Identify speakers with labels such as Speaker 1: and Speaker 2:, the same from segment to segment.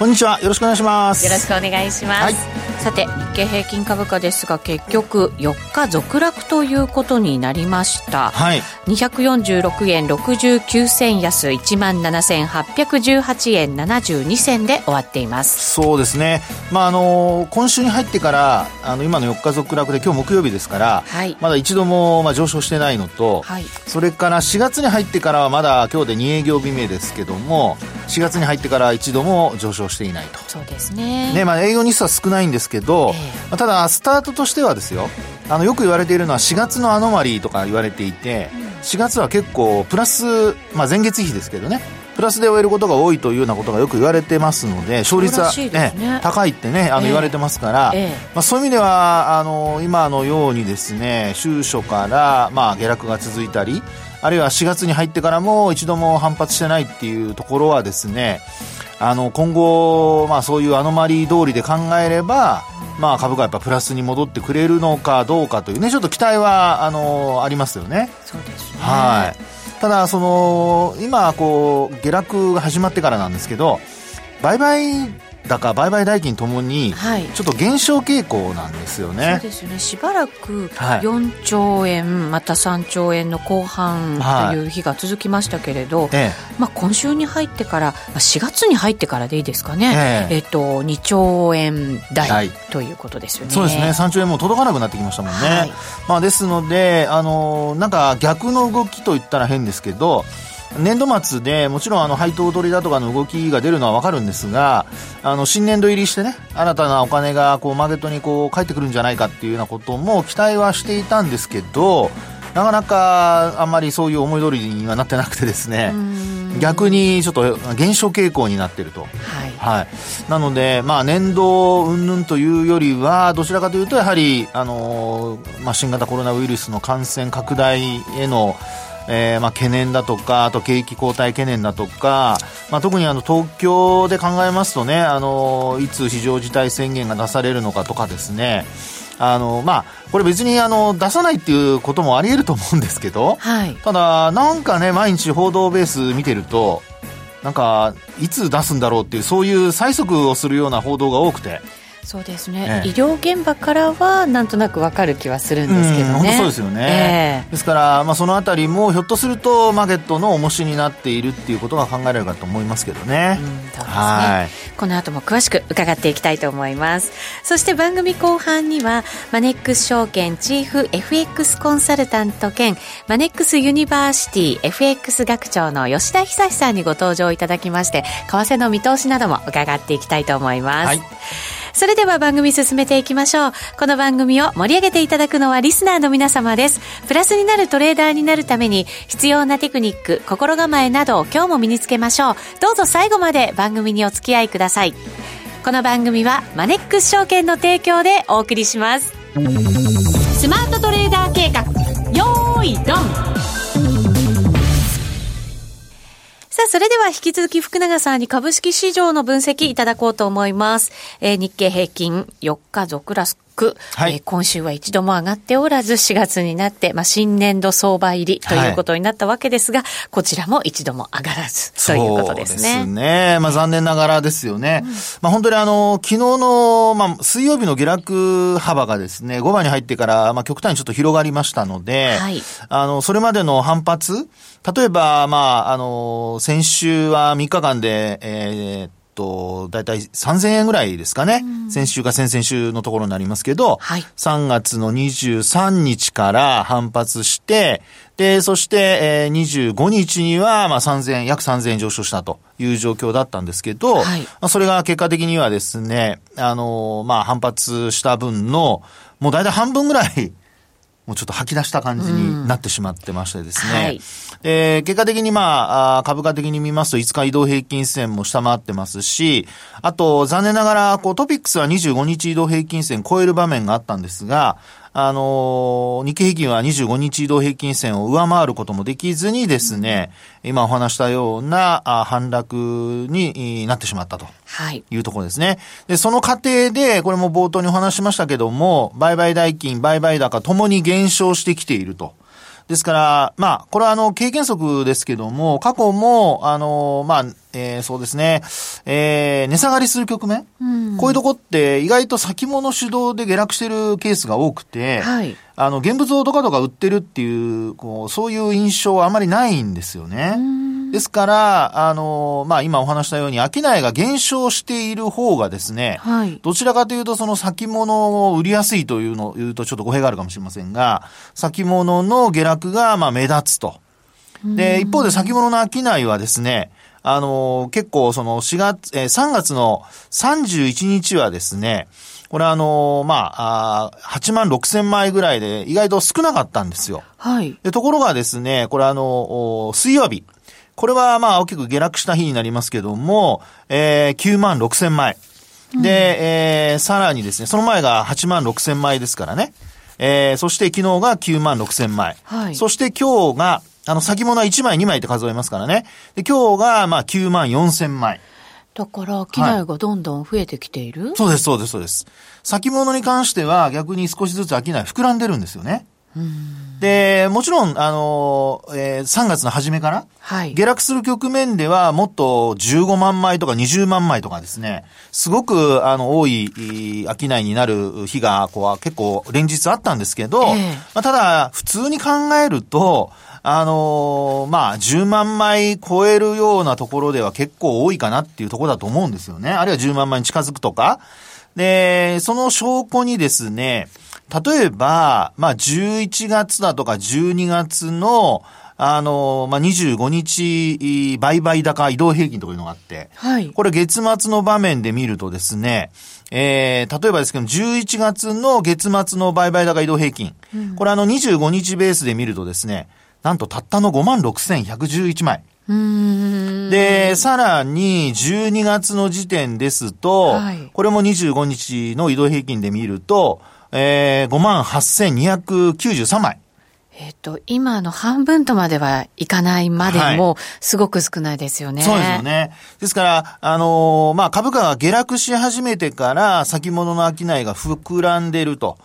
Speaker 1: こんにちは。よろしくお願いします。
Speaker 2: よろしくお願いします、はい。さて日経平均株価ですが結局4日続落ということになりました。
Speaker 1: はい。
Speaker 2: 246円69銭安1万7818円72銭で終わっています。
Speaker 1: そうですね。まああの今週に入ってからあの今の4日続落で今日木曜日ですから、はい、まだ一度もまあ上昇してないのと、はい、それから4月に入ってからはまだ今日で2営業日目ですけども4月に入ってから一度も上昇していないと。
Speaker 2: そうですね。
Speaker 1: ねまあ営業日数は少ないんですけど、えー、ただスタートとしてはですよあのよく言われているのは4月のアノマリーとか言われていて、4月は結構プラス、まあ、前月比ですけどねプラスで終えることが多いというようなことがよく言われてますので勝率はね、ね高いってねあの言われてますから、えーえ。ー、まあ、そういう意味ではあの今のようにですね週初から、まあ、下落が続いたりあるいは4月に入ってからも一度も反発してないっていうところはですねあの今後、まあ、そういうアノマリー通りで考えればまあ、株価やっぱプラスに戻ってくれるのかどうかというねちょっと期待はあのありますよね。
Speaker 2: そうですね
Speaker 1: はいただその今こう下落が始まってからなんですけど売買高売買代金ともにちょっと減少傾向なんですよね、はい、
Speaker 2: そうですよね。しばらく4兆円、はい、また3兆円の後半という日が続きましたけれど、はい、まあ、今週に入ってから4月に入ってからでいいですかね、ええ。えっと、2兆円台ということですよね。
Speaker 1: そうですね。3兆円も届かなくなってきましたもんね、まあ、ですのであのなんか逆の動きといったら変ですけど年度末でもちろんあの配当取りだとかの動きが出るのは分かるんですがあの新年度入りしてね新たなお金がこうマーケットにこう返ってくるんじゃないかっていうようなことも期待はしていたんですけどなかなかあんまりそういう思い通りにはなってなくてですね逆にちょっと減少傾向になっていると、はい。はい、なので、まあ、年度云々というよりはどちらかというとやはり、あのまあ、新型コロナウイルスの感染拡大へのえーまあ、懸念だとか、あと景気後退懸念だとか、まあ、特にあの東京で考えますとね、あのいつ非常事態宣言が出されるのかとかですね、あのまあ、これ別にあの出さないっていうこともあり得ると思うんですけど、はい、ただ、なんかね、毎日報道ベース見てると、なんか、いつ出すんだろうっていう、そういう催促をするような報道が多くて、
Speaker 2: そうですね、ええ、医療現場からはなんとなく分かる気はするんですけどね、
Speaker 1: そうですよね、え、ですから、まあ、そのあたりもひょっとするとマーケットの重しになっているっていうことが考えられるかと思いますけどね,、うん、そうですね。
Speaker 2: はい、この後も詳しく伺っていきたいと思います。そして番組後半にはマネックス証券チーフ FX コンサルタント兼マネックスユニバーシティ FX 学長の吉田久さんにご登場いただきまして為替の見通しなども伺っていきたいと思います、はいそれでは番組進めていきましょう。この番組を盛り上げていただくのはリスナーの皆様です。プラスになるトレーダーになるために必要なテクニック、心構えなどを今日も身につけましょう。どうぞ最後まで番組にお付き合いください。この番組はマネックス証券の提供でお送りします。
Speaker 3: スマートトレーダー計画、よーいドン
Speaker 2: さあ、それでは引き続き福永さんに株式市場の分析いただこうと思います。えー、日経平均4日続落はい、えー、今週は一度も上がっておらず、4月になって、まあ、新年度相場入りということになったわけですが、はい、こちらも一度も上がらずということですね。
Speaker 1: そうですね。まあ、残念ながらですよね。うん、まあ、本当にあの、昨日の、まあ、水曜日の下落幅がですね、5番に入ってから、まあ、極端にちょっと広がりましたので、はい、あの、それまでの反発、例えば、まあ、あの、先週は3日間で、えー、と、だいたい3000円ぐらいですかね。うん、先週か先々週のところになりますけど、はい、3月の23日から反発して、で、そして、えー、25日には、まあ、3000円、約3000円上昇したという状況だったんですけど、はい、まあ、それが結果的にはですね、あのー、まあ、反発した分の、もうだいたい半分ぐらい、もうちょっと吐き出した感じになってしまってましてですね。うんはい、え結果的にまあ、株価的に見ますと5日移動平均線も下回ってますし、あと残念ながらこうトピックスは25日移動平均線超える場面があったんですが、あの、日経平均は25日移動平均線を上回ることもできずにですね、うん、今お話したようなあ反落になってしまったと。はい。いうところですね。で、その過程で、これも冒頭にお話しましたけども、売買代金、売買高ともに減少してきていると。ですから、まあ、これはあの、経験則ですけども、過去も、あの、まあ、えー、そうですね、えー、値下がりする局面、うん、こういうとこって意外と先物主導で下落してるケースが多くて、はい、あの、現物をとかとか売ってるっていう、こう、そういう印象はあまりないんですよね。ですから、あの、まあ、今お話したように、商いが減少している方がですね、はい、どちらかというと、その先物を売りやすいというのを言うとちょっと語弊があるかもしれませんが、先物の下落が、まあ、目立つと。で、一方で先物の商いはですね、あの、結構その4月、えー、3月の31日はですね、これあの、まあ、あ8万6千枚ぐらいで意外と少なかったんですよ。はい。で、ところがですね、これあの、水曜日。これはまあ大きく下落した日になりますけども、えー、9万6千枚。で、うん、えー、さらにですね、その前が8万6千枚ですからね。えー、そして昨日が9万6千枚。はい。そして今日が、あの、先物は1枚2枚って数えますからね。で、今日がまあ9万4千枚。
Speaker 2: だから、機内がどんどん増えてきている、
Speaker 1: はい、そうです、そうです、そうです。先物に関しては逆に少しずつ商い膨らんでるんですよね。で、もちろん、あの、えー、3月の初めから、はい、下落する局面では、もっと15万枚とか20万枚とかですね、すごく、あの、多い、商いになる日が、こう、結構連日あったんですけど、えー、まあ、ただ、普通に考えると、あのー、まあ、10万枚超えるようなところでは結構多いかなっていうところだと思うんですよね。あるいは10万枚に近づくとか。で、その証拠にですね、例えば、まあ、11月だとか12月の、あの、まあ、25日、売買高移動平均というのがあって、はい。これ月末の場面で見るとですね、えー、例えばですけど、11月の月末の売買高移動平均、うん、これあの25日ベースで見るとですね、なんとたったの56,111枚。で、さらに12月の時点ですと、はい、これも25日の移動平均で見ると、えー、58,293枚。
Speaker 2: えっ、と、今の半分とまではいかないまでも、すごく少ないですよね。
Speaker 1: そうですよね。ですから、あのー、まあ、株価が下落し始めてから、先物の商いが膨らんでると。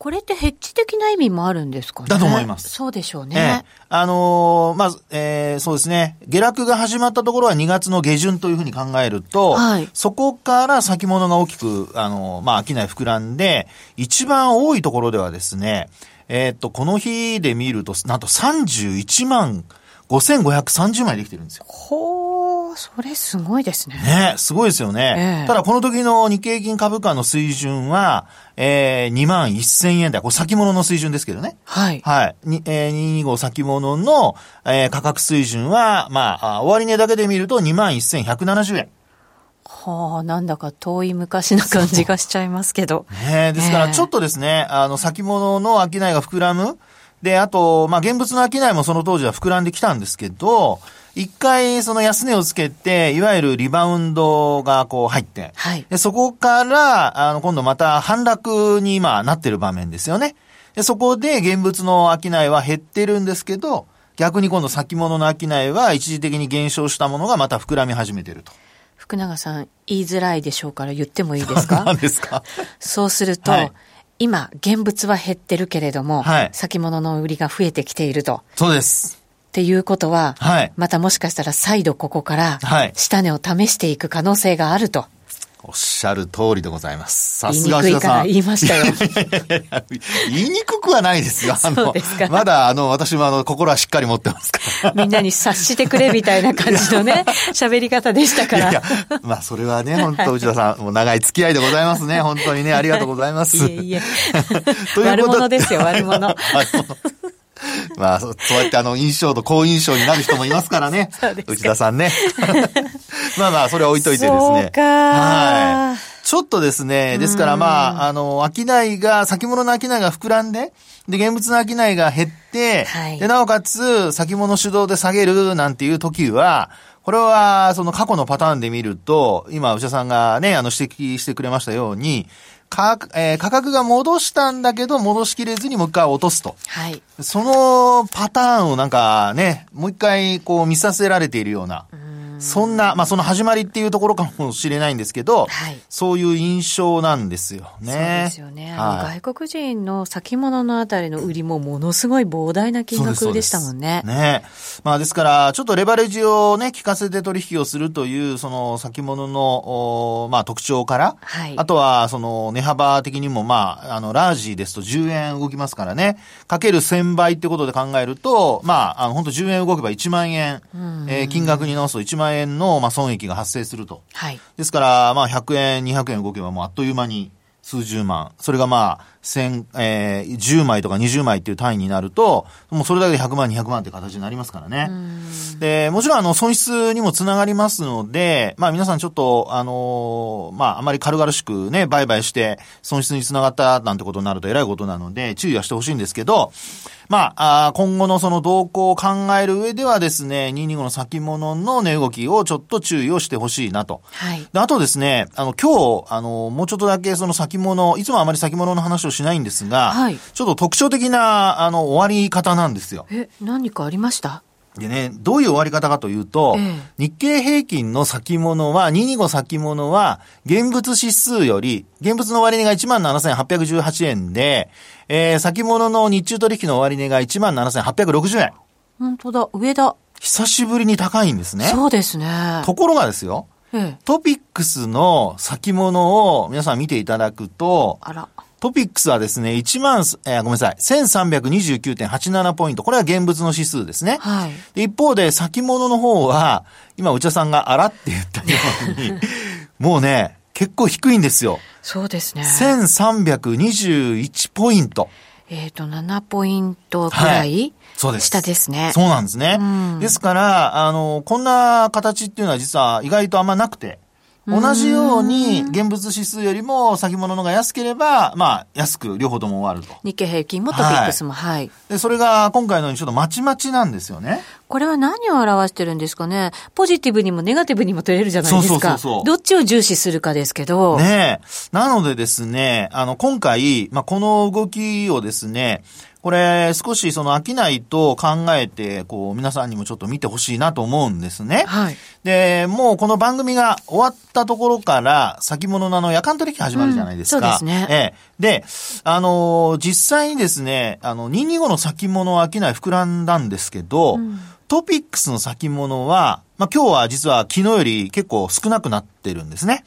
Speaker 2: これってヘッジ的な意味もあるんですかね？
Speaker 1: だと思います。
Speaker 2: そうでしょうね。
Speaker 1: ええ、あのー、まず、えー、そうですね。下落が始まったところは2月の下旬というふうに考えると、はい、そこから先物が大きく、あのー、まあ、商い膨らんで、一番多いところではですね、えー、っと、この日で見ると、なんと31万5530枚できてるんですよ。
Speaker 2: ほー。それすごいですね。
Speaker 1: ね、すごいですよね。えー、ただこの時の日経金株価の水準は、えー、2万1000円台。これ先物の水準ですけどね。はい。はい。にえー、225先物の、えー、価格水準は、まあ、終値だけで見ると2万1170円。
Speaker 2: はあ、なんだか遠い昔な感じがしちゃいますけど。
Speaker 1: ねですからちょっとですね、あの、先物の商いが膨らむ。で、あと、まあ、現物の商いもその当時は膨らんできたんですけど、一回その安値をつけて、いわゆるリバウンドがこう入って、はい、でそこから、あの、今度また反落に今なってる場面ですよね。でそこで現物の商いは減ってるんですけど、逆に今度先物の商いは一時的に減少したものがまた膨らみ始めてると。
Speaker 2: 福永さん、言いづらいでしょうから言ってもいいですか？
Speaker 1: 何ですか？
Speaker 2: そうすると、はい今、現物は減ってるけれども、はい、先物の売りが増えてきていると。
Speaker 1: そうです。
Speaker 2: っていうことは、はい、またもしかしたら再度ここから、下値を試していく可能性があると。
Speaker 1: おっしゃる通りでございます。
Speaker 2: さすが言いにくいから言いましたよ。
Speaker 1: 言いにくくはないですよ。あの、まだ、あの、私もあの、心はしっかり持ってますか
Speaker 2: ら。みんなに察してくれみたいな感じのね、喋り方でしたから。いや
Speaker 1: まあ、それはね、本当内田さん、もう長い付き合いでございますね。本当にね、ありがとうございます。いえいえ。
Speaker 2: という悪者ですよ、悪者。
Speaker 1: まあ、そうやってあの、印象と好印象になる人もいますからね。内田さんね。まあまあ、それは置いといてですね。はい。ちょっとですね、ですからまあ、あの、商いが、先物の商いが膨らんで、で、現物の商いが減って、はい、で、なおかつ、先物主導で下げるなんていう時は、これは、その過去のパターンで見ると、今、内田さんがね、あの、指摘してくれましたように、価格、えー価格が戻したんだけど、戻しきれずにもう一回落とすと。
Speaker 2: はい。
Speaker 1: そのパターンをなんかね、もう一回こう見させられているような、そんな、まあその始まりっていうところかもしれないんですけど、
Speaker 2: はい。
Speaker 1: そういう印象なんですよね。
Speaker 2: そうですよね。
Speaker 1: はい。
Speaker 2: 外国人の先物のあたりの売りもものすごい膨大な金額でしたもんね。
Speaker 1: ね。まあですから、ちょっとレバレッジをね、効かせて取引をするという、その先物の、おまあ特徴から、
Speaker 2: はい。
Speaker 1: あとは、その値幅的にも、まあ、あの、ラージですと10円動きますからね、かける1000倍ってことで考えると、まあ、あの、本当10円動けば1万円、えー金額に直すと1万円の、まあ、損益が発生すると。
Speaker 2: はい。
Speaker 1: ですから、まあ、100円、200円動けばもうあっという間に数十万。それがまあ、千、えー、10枚とか20枚っていう単位になると、もうそれだけで100万、200万って形になりますからね。で、もちろんあの、損失にもつながりますので、まあ皆さんちょっと、あのーまああまり軽々しくね、売買して損失につながったなんてことになると偉いことなので、注意はしてほしいんですけど、まあ、あー今後のその動向を考える上ではですね、225の先物の値動きをちょっと注意をしてほしいなと。
Speaker 2: はい。
Speaker 1: であとですね、あの、今日、あの、もうちょっとだけその先物、いつもあまり先物の話をしないんですが、
Speaker 2: はい
Speaker 1: ちょっと特徴的な、あの、終わり方なんですよ。
Speaker 2: え、何かありました？
Speaker 1: でね、どういう終わり方かというと、
Speaker 2: ええ
Speaker 1: 日経平均の先物は、225先物は、現物指数より、現物の終値が17,818円で、えー、先物の日中取引の終値が17,860円。
Speaker 2: 本当だ、上だ。
Speaker 1: 久しぶりに高いんですね。
Speaker 2: そうですね。
Speaker 1: ところがですよ、
Speaker 2: ええ。
Speaker 1: トピックスの先物を皆さん見ていただくと、
Speaker 2: あら。
Speaker 1: トピックスはですね、1万、えーごめんなさい、1329.87ポイント。これは現物の指数ですね。
Speaker 2: はい。
Speaker 1: で一方で、先物の方は、今、内田さんがあらって言ったように、もうね、結構低いんですよ。
Speaker 2: そうですね。
Speaker 1: 1321ポイント。
Speaker 2: えっ、と、7ポイントくらい、
Speaker 1: そうです。
Speaker 2: 下ですね。
Speaker 1: そうなんですね。
Speaker 2: うん
Speaker 1: ですから、あの、こんな形っていうのは実は意外とあんまなくて、同じように現物指数よりも先物のが安ければ、まあ、安く両方とも終わると。
Speaker 2: 日経平均もトピックスも、はい。
Speaker 1: で、それが今回のようにちょっとまちまちなんですよね。
Speaker 2: これは何を表してるんですかねポジティブにもネガティブにも取れるじゃないですか。
Speaker 1: そうそうそうそう
Speaker 2: どっちを重視するかですけど。
Speaker 1: ねえ。なのでですね、あの、今回、まあ、この動きをですね、これ、少しその飽きないと考えて、こう、皆さんにもちょっと見てほしいなと思うんですね。
Speaker 2: はい。
Speaker 1: で、もうこの番組が終わったところから、先物のあの夜間取引始まるじゃないですか。
Speaker 2: うんそうですね
Speaker 1: ええ。で、あのー実際にですね、あの、225の先物は商い膨らんだんですけど、トピックスの先物は、まあ、今日は実は昨日より結構少なくなってるんですね。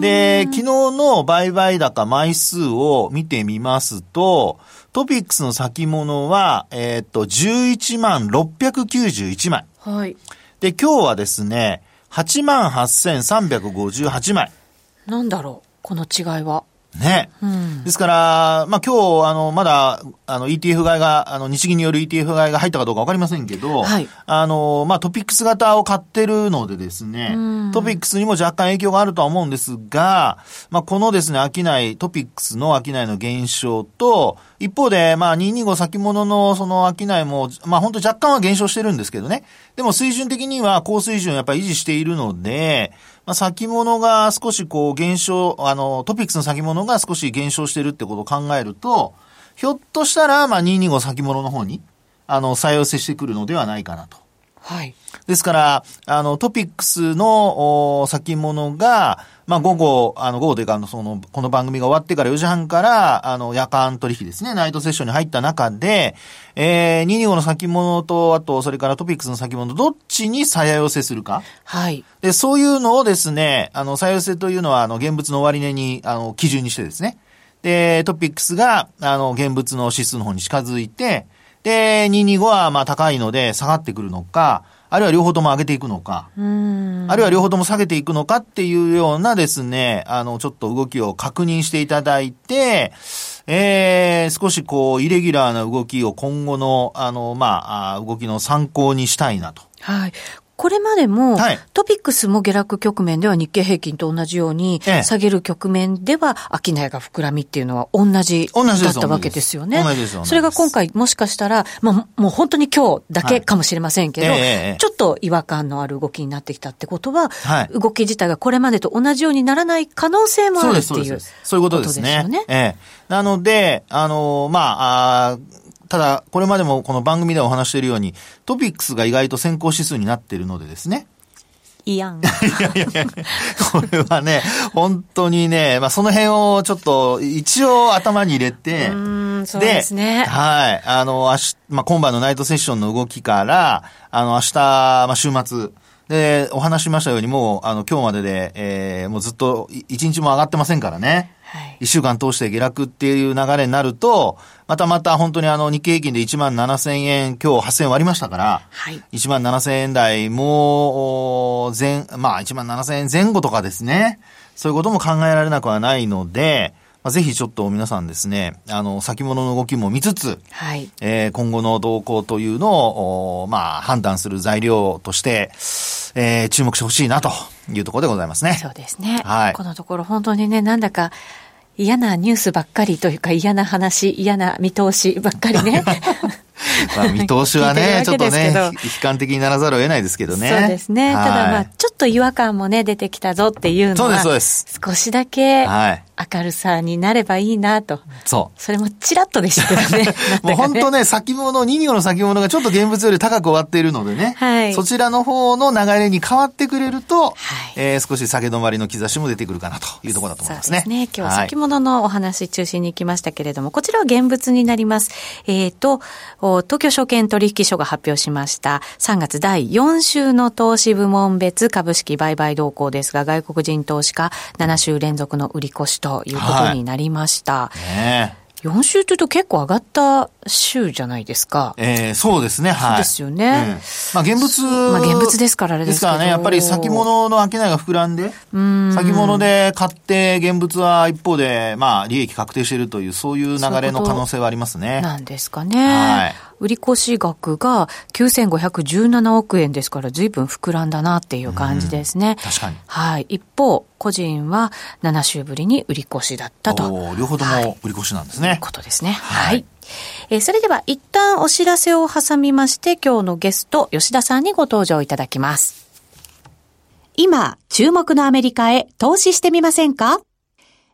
Speaker 1: で、昨日の売買高枚数を見てみますと、トピックスの先物は、えーっと、11万691枚。
Speaker 2: はい。
Speaker 1: で、今日はですね、88,358枚。
Speaker 2: なんだろうこの違いは。
Speaker 1: ね。
Speaker 2: うん。
Speaker 1: ですから、まあ、今日、あの、まだ、あの、ETF 買いが、あの、日銀による ETF 買いが入ったかどうかわかりませんけど、
Speaker 2: はい
Speaker 1: あの、まあ、トピックス型を買ってるのでですね
Speaker 2: うん、
Speaker 1: トピックスにも若干影響があるとは思うんですが、まあ、このですね、商い、トピックスの商いの減少と、一方で、まあ、225先物のその商いも、まあ、本当若干は減少してるんですけどね。でも水準的には高水準をやっぱり維持しているので、まあ、先物が少しこう減少、あの、トピックスの先物が少し減少してるってことを考えると、ひょっとしたら、まあ、225先物の方に、あの、再寄せしてくるのではないかなと。
Speaker 2: はい。
Speaker 1: ですから、あの、トピックスのお先物が、まあ、午後、あの、午後というか、あの、その、この番組が終わってから4時半から、あの、夜間取引ですね、ナイトセッションに入った中で、えー、225の先物と、あと、それからトピックスの先物、どっちに再寄せするか？
Speaker 2: はい。
Speaker 1: で、そういうのをですね、あの、再寄せというのは、あの、現物の終値に、あの、基準にしてですね。で、トピックスが、あの、現物の指数の方に近づいて、で、225は、まあ、高いので下がってくるのか、あるいは両方とも上げていくのか、
Speaker 2: うん。
Speaker 1: あるいは両方とも下げていくのかっていうようなですね、あの、ちょっと動きを確認していただいて、えー、少しこう、イレギュラーな動きを今後の、あの、まあ、あ動きの参考にしたいなと。
Speaker 2: はい。これまでも、
Speaker 1: はい
Speaker 2: トピックスも下落局面では日経平均と同じように、
Speaker 1: ええ
Speaker 2: 下げる局面では商いが膨らみっていうのは同じだったわけですよね。それが今回もしかしたら、まあ、もう本当に今日だけかもしれませんけど、
Speaker 1: はいえ
Speaker 2: ちょっと違和感のある動きになってきたってことは、
Speaker 1: はい
Speaker 2: 動き自体がこれまでと同じようにならない可能性もあるっていう
Speaker 1: そういうことですね。
Speaker 2: よね。
Speaker 1: ええ。なので、あのまあ、あーただ、これまでもこの番組でお話しているように、トピックスが意外と先行指数になっているのでですね。
Speaker 2: いやん。
Speaker 1: いやいやいや、これはね、本当にね、まあその辺をちょっと一応頭に入れて、
Speaker 2: うんそうですね
Speaker 1: はい。あの、明日、まあ今晩のナイトセッションの動きから、あの、明日、まあ週末、で、お話ししましたように、もう、あの、今日までで、えー、もうずっと、い一日も上がってませんからね。
Speaker 2: はい
Speaker 1: 一週間通して下落っていう流れになると、またまた本当にあの日経平均で1万7000円、今日8000円割りましたから、
Speaker 2: はい
Speaker 1: 1万7000円台も、お前、まあ1万7000円前後とかですね。そういうことも考えられなくはないので、まあ、ぜひちょっと皆さんですね、あの、先物の動きも見つつ、
Speaker 2: はい。
Speaker 1: えー今後の動向というのを、おまあ、判断する材料として、えー注目してほしいなというところでございますね。
Speaker 2: そうですね。
Speaker 1: はい
Speaker 2: このところ本当にね、なんだか嫌なニュースばっかりというか嫌な話、嫌な見通しばっかりね。
Speaker 1: まあ、見通しはね、ちょっとね悲観的にならざるを得ないですけどね。
Speaker 2: そうですね。
Speaker 1: はい
Speaker 2: ただまあ、ちょっと違和感もね、出てきたぞっていうのは、
Speaker 1: そうですそうです
Speaker 2: 少しだけ
Speaker 1: はい
Speaker 2: 明るさになればいいなと。
Speaker 1: そう。
Speaker 2: それもチラッとでしたけど ね。
Speaker 1: もう本当
Speaker 2: ね。
Speaker 1: ね、先物、2行の先物がちょっと現物より高く終わっているのでね、
Speaker 2: はい
Speaker 1: そちらの方の流れに変わってくれると、
Speaker 2: はい
Speaker 1: えー少し下げ止まりの兆しも出てくるかなというところだと思いますね。
Speaker 2: そうですね。今日は
Speaker 1: はい
Speaker 2: 先物のお話中心に行きましたけれども、こちらは現物になります。えっ、と、お東京証券取引所が発表しました3月第4週の投資部門別株式売買動向ですが、外国人投資家7週連続の売り越しということになりました。
Speaker 1: ね
Speaker 2: 4週というと結構上がった週じゃないですか。
Speaker 1: えーそうですね、はい。
Speaker 2: そうですよね
Speaker 1: うんまあ現物。
Speaker 2: まあ現物ですからあれです
Speaker 1: からね、やっぱり先物の商いが膨らんで、先物で買って現物は一方で、まあ利益確定しているという、そういう流れの可能性はありますね。
Speaker 2: なんですかね。
Speaker 1: はい
Speaker 2: 売越額が9517億円ですから随分膨らんだなっていう感じですね。
Speaker 1: 確かに
Speaker 2: はい。一方、個人は7週ぶりに売り越しだったと。
Speaker 1: 両方とも売り越しなんですね。
Speaker 2: ことですね。
Speaker 1: はい
Speaker 2: はい。えーそれでは一旦お知らせを挟みまして、今日のゲスト、吉田さんにご登場いただきます。今、注目のアメリカへ投資してみませんか？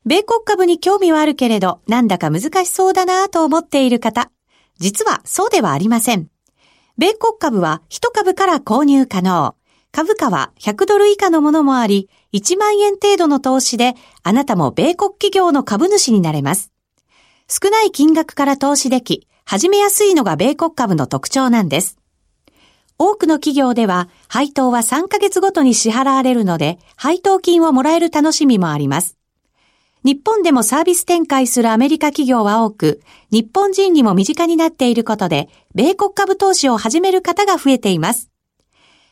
Speaker 2: 米国株に興味はあるけれど、なんだか難しそうだなぁと思っている方。実はそうではありません。米国株は1株から購入可能。株価は100ドル以下のものもあり、1万円程度の投資で、あなたも米国企業の株主になれます。少ない金額から投資でき、始めやすいのが米国株の特徴なんです。多くの企業では、配当は3ヶ月ごとに支払われるので、配当金をもらえる楽しみもあります。日本でもサービス展開するアメリカ企業は多く、日本人にも身近になっていることで、米国株投資を始める方が増えています。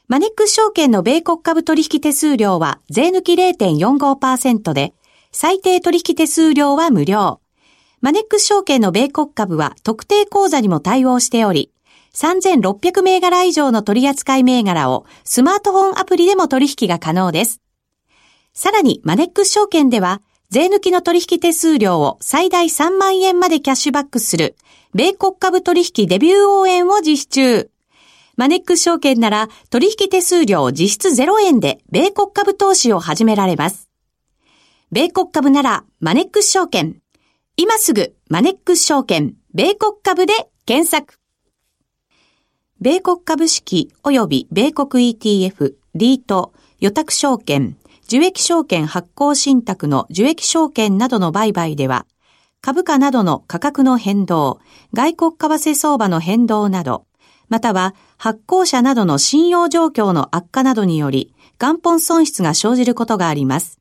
Speaker 2: マネックス証券の米国株取引手数料は税抜き0.45%で、最低取引手数料は無料。マネックス証券の米国株は特定口座にも対応しており、3600銘柄以上の取扱い銘柄をスマートフォンアプリでも取引が可能です。さらにマネックス証券では、税抜きの取引手数料を最大3万円までキャッシュバックする、米国株取引デビュー応援を実施中。マネックス証券なら取引手数料実質0円で米国株投資を始められます。米国株ならマネックス証券。今すぐマネックス証券、米国株で検索。米国株式及び米国 ETF、リート、予託証券、受益証券発行信託の受益証券などの売買では、株価などの価格の変動、外国為替相場の変動など、または発行者などの信用状況の悪化などにより、元本損失が生じることがあります。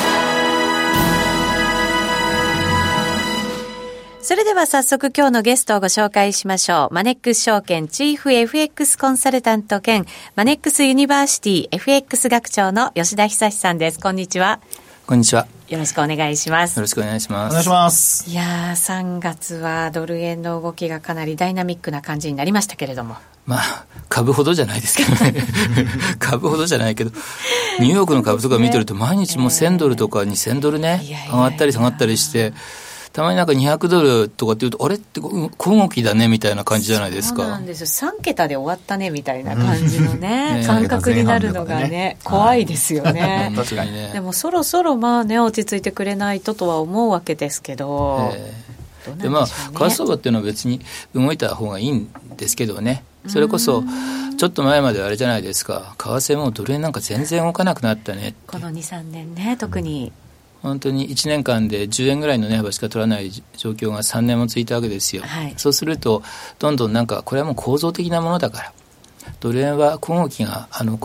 Speaker 2: それでは早速今日のゲストをご紹介しましょう。マネックス証券チーフ FX コンサルタント兼マネックスユニバーシティ FX 学長の吉田久さんです。こんにちは。
Speaker 4: こんにちは。
Speaker 2: よろしくお願いします。
Speaker 4: よろしくお願いします。
Speaker 1: お願いします。
Speaker 2: いやー、3月はドル円の動きがかなりダイナミックな感じになりましたけれども。
Speaker 4: まあ、株ほどじゃないですけどね。株ほどじゃないけど、ニューヨークの株とか見てると毎日もう1000ドルとか2000ドルね、上がったり下がったりして、たまになんか200ドルとかって言うと、あれって小動きだねみたいな感じじゃないですか。
Speaker 2: そうなんですよ。3桁で終わったねみたいな感じのね、感覚になるのがね、怖いですよね。
Speaker 4: 確かにね。
Speaker 2: でもそろそろまあね、落ち着いてくれないととは思うわけですけど。
Speaker 4: えー、でまあ、為替相場っていうのは別に動いた方がいいんですけどね。それこそ、ちょっと前まであれじゃないですか、為替もドル円なんか全然動かなくなったね
Speaker 2: この2、3年ね、特に。
Speaker 4: 本当に1年間で10円ぐらいの値幅しか取らない状況が3年も続いたわけですよ、
Speaker 2: はい、
Speaker 4: そうするとどんどんなんかこれはもう構造的なものだからドル円は小動きがあの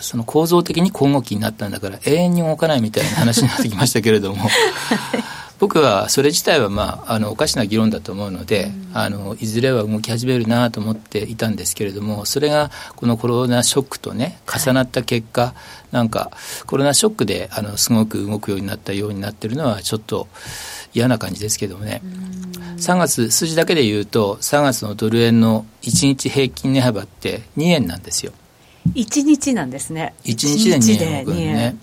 Speaker 4: その構造的に小動きになったんだから永遠に動かないみたいな話になってきましたけれども 僕はそれ自体は、まあ、あのおかしな議論だと思うので、うん、あのいずれは動き始めるなと思っていたんですけれどもそれがこのコロナショックとね重なった結果、はい、なんかコロナショックであのすごく動くようになったようになってるのはちょっと嫌な感じですけどもね、3月数字だけで言うと3月のドル円の1日平均値幅って2円なんですよ。
Speaker 2: 1日なんですね。
Speaker 4: 1日で2円動くね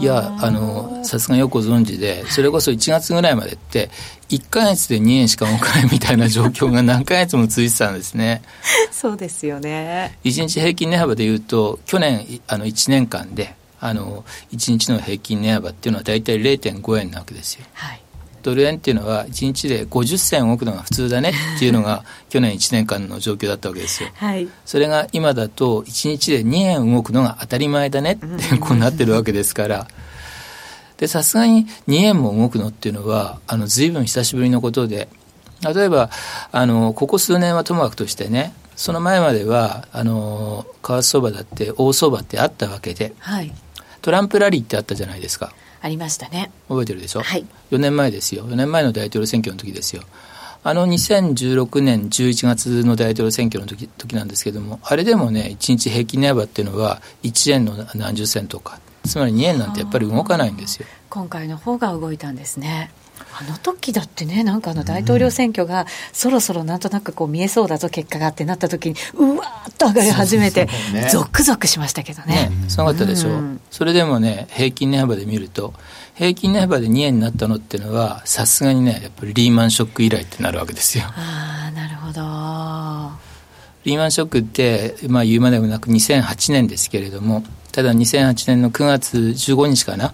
Speaker 4: いやあのさすがよくご存知でそれこそ1月ぐらいまでって1か月で2円しか動かないみたいな状況が何ヶ月も続いてたんですね。
Speaker 2: そうですよね。
Speaker 4: 1日平均値幅でいうと去年あの1年間であの1日の平均値幅っていうのは大体0.5円なわけですよ、
Speaker 2: はい、
Speaker 4: ドル円っていうのは1日で50銭動くのが普通だねっていうのが 去年1年間の状況だったわけですよ、
Speaker 2: はい、
Speaker 4: それが今だと1日で2円動くのが当たり前だねってこうなってるわけですから。でさすがに2円も動くのっていうのはあの随分久しぶりのことで例えばあのここ数年はともかくとしてねその前まではあの為替相場だって大相場ってあったわけで、
Speaker 2: はい、
Speaker 4: トランプラリーってあったじゃないですか。
Speaker 2: ありましたね。
Speaker 4: 覚えてるでしょ、
Speaker 2: はい、
Speaker 4: 4年前ですよ。4年前の大統領選挙の時ですよ。あの2016年11月の大統領選挙の時時なんですけどもあれでもね1日平均値幅っていうのは1円の何十銭とかつまり2円なんてやっぱり動かないんですよ。
Speaker 2: 今回の方が動いたんですねあの時だってね、なんかあの大統領選挙がそろそろなんとなくこう見えそうだぞ、結果がってなった時に、うわーっと上がり始めて、ゾクゾクしましたけどね。
Speaker 4: ねすごかったでしょ、うん、それでもね、平均値幅で見ると、平均値幅で2円になったのっていうのは、さすがにね、やっぱりリーマンショック以来ってなるわけですよ。
Speaker 2: ああ、なるほど。
Speaker 4: リーマンショックって、まあ言うまでもなく2008年ですけれども、ただ2008年の9月15日かな、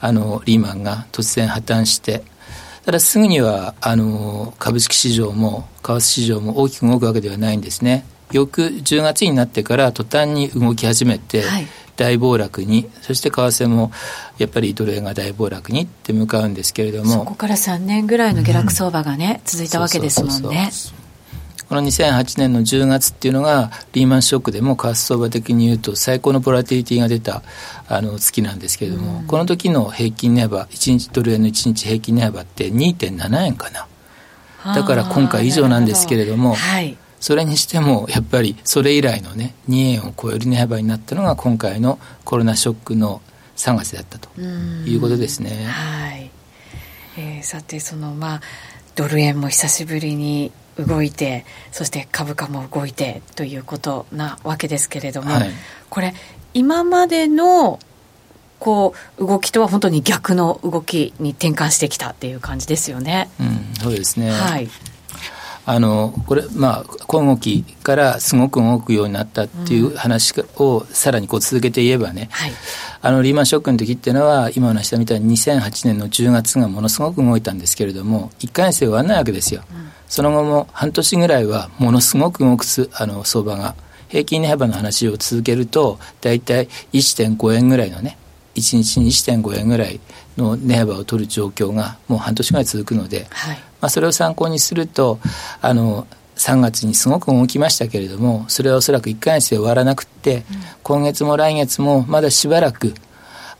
Speaker 4: あの、リーマンが突然破綻して、ただすぐにはあの株式市場も為替市場も大きく動くわけではないんですね。翌10月になってから途端に動き始めて、
Speaker 2: はい、
Speaker 4: 大暴落にそして為替もやっぱりドル円が大暴落にって向かうんですけれども
Speaker 2: そこから3年ぐらいの下落相場がね、うん、続いたわけですもんね。
Speaker 4: この2008年の10月っていうのがリーマンショックでも為替相場的に言うと最高のボラティリティが出たあの月なんですけれども、うん、この時の平均値幅1日ドル円の1日平均値幅って2.7円かな。だから今回以上なんですけれども、
Speaker 2: はい、
Speaker 4: それにしてもやっぱりそれ以来のね2円を超える値幅になったのが今回のコロナショックの3月だったということですね。
Speaker 2: はい。えー、さてそのまあドル円も久しぶりに動いてそして株価も動いてということなわけですけれども、
Speaker 4: はい、
Speaker 2: これ今までのこう動きとは本当に逆の動きに転換してきたっていう感じですよね。
Speaker 4: うん、そうですね。
Speaker 2: はい。
Speaker 4: あのこれまあ小動きからすごく動くようになったっていう話をさらにこう続けて言えばね、
Speaker 2: はい、
Speaker 4: あのリーマンショックの時っていうのは今話したみたいに2008年の10月がものすごく動いたんですけれども1回生終わらないわけですよ、
Speaker 2: うん、
Speaker 4: その後も半年ぐらいはものすごく動くすあの相場が平均値幅の話を続けると大体1.5円ぐらいのね1日に1.5円ぐらいの値幅を取る状況がもう半年ぐらい続くので、
Speaker 2: はい、
Speaker 4: まあ、それを参考にするとあの3月にすごく動きましたけれどもそれはおそらく1か月で終わらなくって、うん、今月も来月もまだしばらく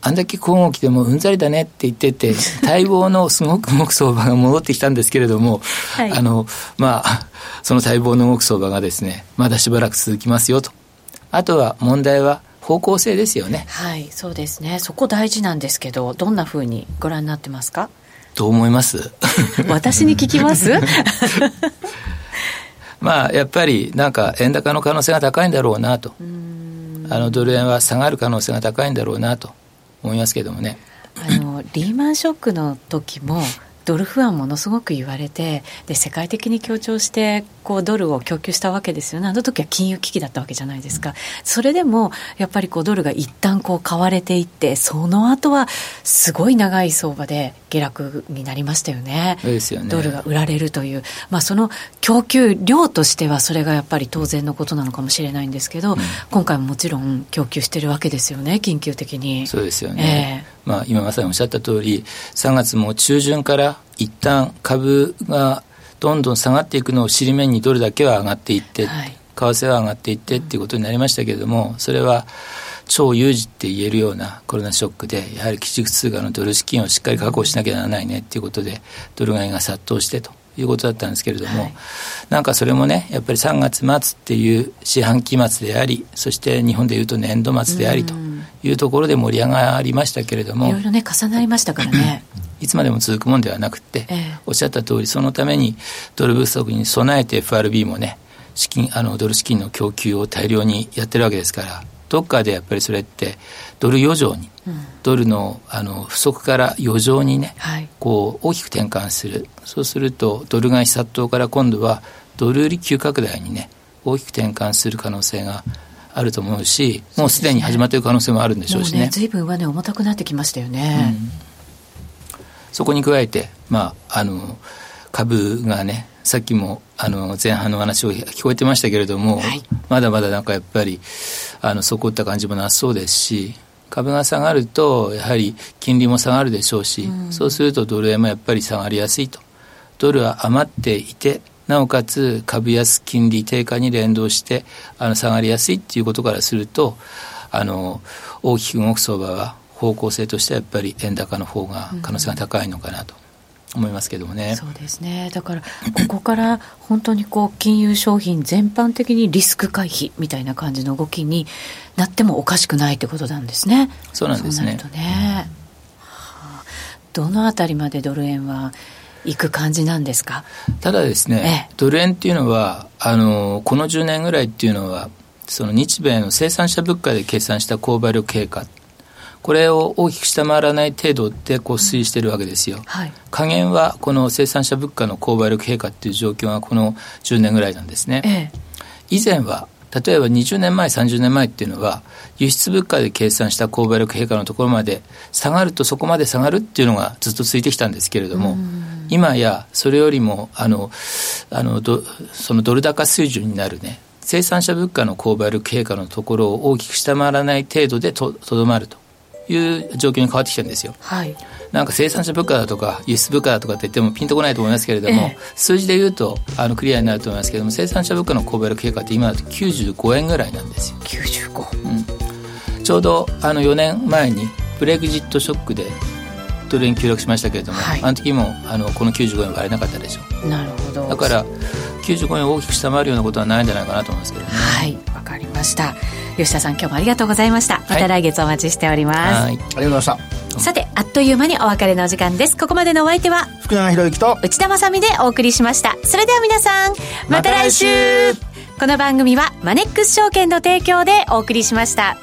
Speaker 4: あんだけ今後期でもうんざりだねって言ってて、待望のすごく動く相場が戻ってきたんですけれども、はい、あの、まあ、その待望の動く相場がですね、まだしばらく続きますよと。あとは問題は方向性ですよね。
Speaker 2: はい、そうですね。そこ大事なんですけど、どんなふうにご覧になってますか？
Speaker 4: どう思います？
Speaker 2: 私に聞きます？
Speaker 4: まあ、やっぱりなんか円高の可能性が高いんだろうなと。あのドル円は下がる可能性が高いんだろうなと思いますけどもね。
Speaker 2: あのリーマンショックの時もドル不安ものすごく言われてで世界的に強調してこうドルを供給したわけですよね。あの時は金融危機だったわけじゃないですか、それでもやっぱりこうドルが一旦こう買われていってその後はすごい長い相場で下落になりましたよね。
Speaker 4: ですよね。
Speaker 2: ドルが売られるという、まあ、その供給量としてはそれがやっぱり当然のことなのかもしれないんですけど、うん、今回ももちろん供給してるわけですよね緊急的に。
Speaker 4: そうですよね、えーまあ、今まさにおっしゃった通り3月も中旬から一旦株がどんどん下がっていくのを尻目にドルだけは上がっていって、はい、為替は上がっていってっていうことになりましたけれどもそれは超有事って言えるようなコロナショックでやはり基軸通貨のドル資金をしっかり確保しなきゃならないねっていうことでドル買いが殺到してということだったんですけれども、はい、なんかそれもねやっぱり3月末っていう四半期末でありそして日本でいうと年度末でありというところで盛り上がりましたけれども
Speaker 2: いろいろね重なりましたからね。
Speaker 4: いつまでも続くもんではなくて、ええ、おっしゃった通りそのためにドル不足に備えて FRB もね資金あのドル資金の供給を大量にやってるわけですからどっかでやっぱりそれってドル余剰に、うん、ドルのあの不足から余剰にね、はい、こう大きく転換する。そうするとドル買い殺到から今度はドル売り急拡大にね大きく転換する可能性があると思うしもうすでに始まっている可能性もあるんでしょうしね。
Speaker 2: ずいぶん上値重たくなってきましたよね。うん。
Speaker 4: そこに加えて、まあ、あの株がねさっきもあの前半の話を聞こえてましたけれども、はい、まだまだなんかやっぱりあの底った感じもなさそうですし株が下がるとやはり金利も下がるでしょうし、うん、そうするとドル円もやっぱり下がりやすいと。ドルは余っていてなおかつ株安金利低下に連動してあの下がりやすいっていうことからするとあの大きく動く相場は方向性としてはやっぱり円高の方が可能性が高いのかなと。思いますけどもね。
Speaker 2: そうですね。だからここから本当にこう金融商品全般的にリスク回避みたいな感じの動きになってもおかしくないってことなんですね。
Speaker 4: そうなんですね。
Speaker 2: ねはあ、どのあたりまでドル円は行く感じなんですか？
Speaker 4: ただですね、ええ、ドル円っていうのはあのこの10年ぐらいっていうのはその日米の生産者物価で計算した購買力経過。これを大きく下回らない程度でこう推移しているわけですよ、はい、加減はこの生産者物価の購買力陛下っていう状況がこの10年ぐらいなんですね、ええ、以前は例えば20年前30年前っていうのは輸出物価で計算した購買力陛下のところまで下がるとそこまで下がるっていうのがずっと続いてきたんですけれども今やそれよりもあのあのどそのドル高水準になるね生産者物価の購買力陛下のところを大きく下回らない程度でとどまるという状況に変わってきてるんですよ。はい、なんか生産者物価だとか輸出物価だとかって言ってもピンとこないと思いますけれども、ええ、数字で言うとあのクリアになると思いますけれども生産者物価の購買力経過って今だと95円ぐらいなんですよ。
Speaker 2: 95、
Speaker 4: うん、ちょうどあの4年前にブレグジットショックでドル円急落しましたけれども、はい、あの時もあのこの95円割れなかったでしょ
Speaker 2: う。なるほど
Speaker 4: だから95円を大きく下回るようなことはないんじゃないかなと思いますけどね。
Speaker 2: はいわかりました。吉田さん今日もありがとうございました。また来月お待ちしております、はい、あ
Speaker 1: りがとうございました。
Speaker 2: さてあっという間にお別れのお時間です。ここまでのお相手は
Speaker 1: 福永博之と
Speaker 2: 内田まさでお送りしました。それでは皆さんまた来週。この番組はマネックス証券の提供でお送りしました。